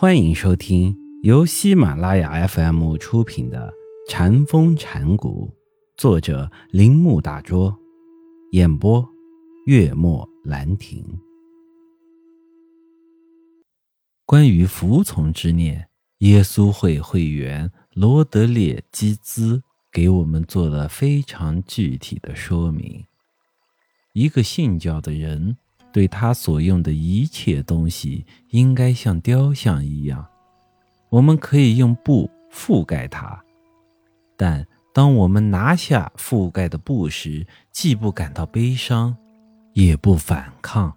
欢迎收听由喜马拉雅 FM 出品的《禅风禅谷，作者铃木大拙，演播月末兰亭。关于服从之念，耶稣会会员罗德列基兹给我们做了非常具体的说明。一个信教的人。对他所用的一切东西，应该像雕像一样，我们可以用布覆盖它。但当我们拿下覆盖的布时，既不感到悲伤，也不反抗。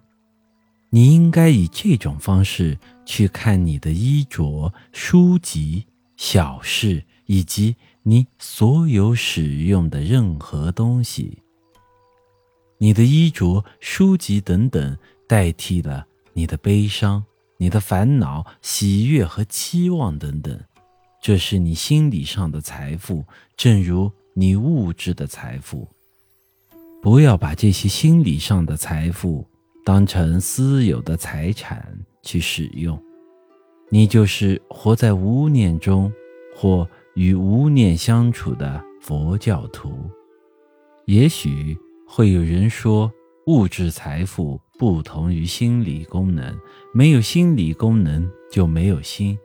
你应该以这种方式去看你的衣着、书籍、小事，以及你所有使用的任何东西。你的衣着、书籍等等，代替了你的悲伤、你的烦恼、喜悦和期望等等。这是你心理上的财富，正如你物质的财富。不要把这些心理上的财富当成私有的财产去使用。你就是活在无念中，或与无念相处的佛教徒。也许。会有人说，物质财富不同于心理功能，没有心理功能就没有心，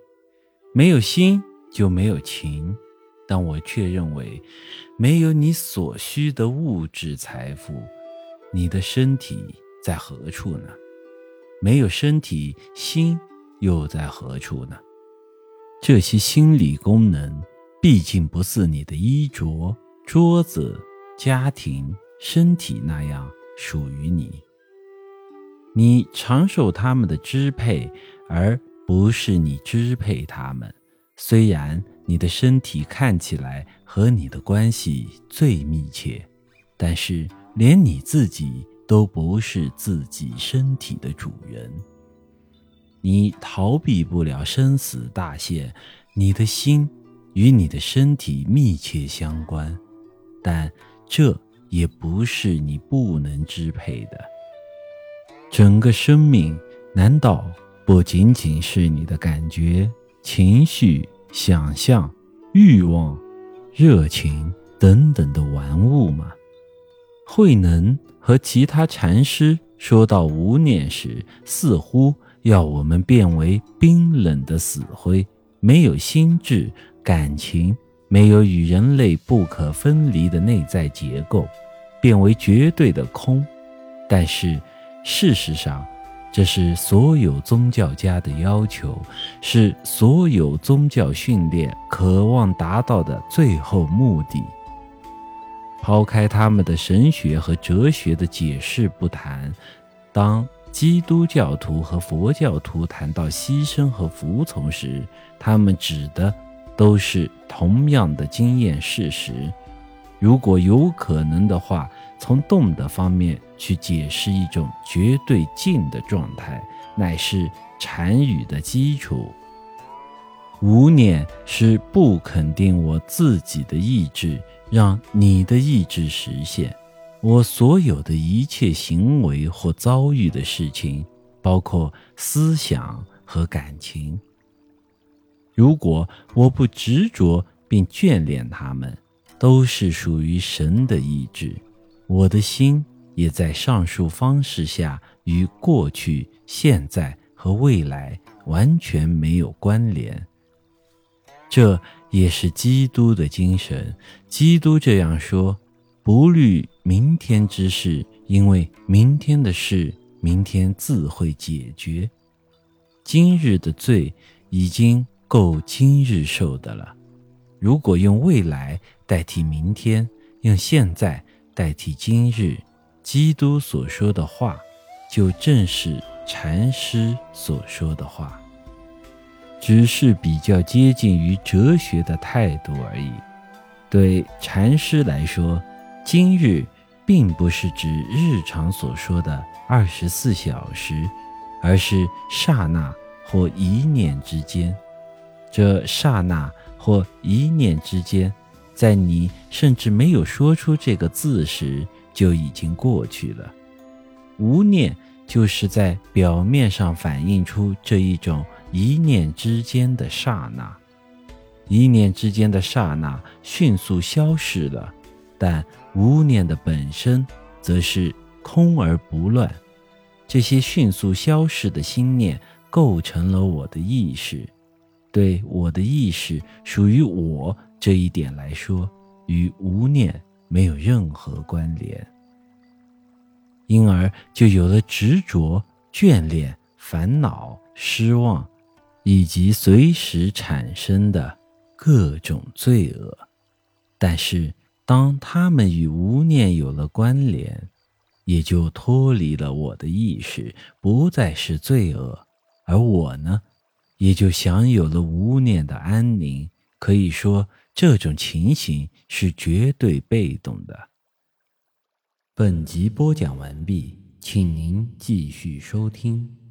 没有心就没有情。但我却认为，没有你所需的物质财富，你的身体在何处呢？没有身体，心又在何处呢？这些心理功能毕竟不是你的衣着、桌子、家庭。身体那样属于你，你常受他们的支配，而不是你支配他们。虽然你的身体看起来和你的关系最密切，但是连你自己都不是自己身体的主人。你逃避不了生死大限，你的心与你的身体密切相关，但这。也不是你不能支配的。整个生命难道不仅仅是你的感觉、情绪、想象、欲望、热情等等的玩物吗？慧能和其他禅师说到无念时，似乎要我们变为冰冷的死灰，没有心智、感情。没有与人类不可分离的内在结构，变为绝对的空。但是，事实上，这是所有宗教家的要求，是所有宗教训练渴望达到的最后目的。抛开他们的神学和哲学的解释不谈，当基督教徒和佛教徒谈到牺牲和服从时，他们指的。都是同样的经验事实。如果有可能的话，从动的方面去解释一种绝对静的状态，乃是禅语的基础。无念是不肯定我自己的意志，让你的意志实现。我所有的一切行为或遭遇的事情，包括思想和感情。如果我不执着并眷恋他们，都是属于神的意志。我的心也在上述方式下与过去、现在和未来完全没有关联。这也是基督的精神。基督这样说：“不虑明天之事，因为明天的事，明天自会解决。今日的罪已经。”够今日受的了。如果用未来代替明天，用现在代替今日，基督所说的话，就正是禅师所说的话，只是比较接近于哲学的态度而已。对禅师来说，今日并不是指日常所说的二十四小时，而是刹那或一念之间。这刹那或一念之间，在你甚至没有说出这个字时，就已经过去了。无念就是在表面上反映出这一种一念之间的刹那，一念之间的刹那迅速消失了，但无念的本身则是空而不乱。这些迅速消逝的心念构成了我的意识，对我的意识属于我这一点来说，与无念没有任何关联，因而就有了执着、眷恋、烦恼、失望，以及随时产生的各种罪恶。但是，当他们与无念有了关联，也就脱离了我的意识，不再是罪恶，而我呢，也就享有了无念的安宁。可以说，这种情形是绝对被动的。本集播讲完毕，请您继续收听。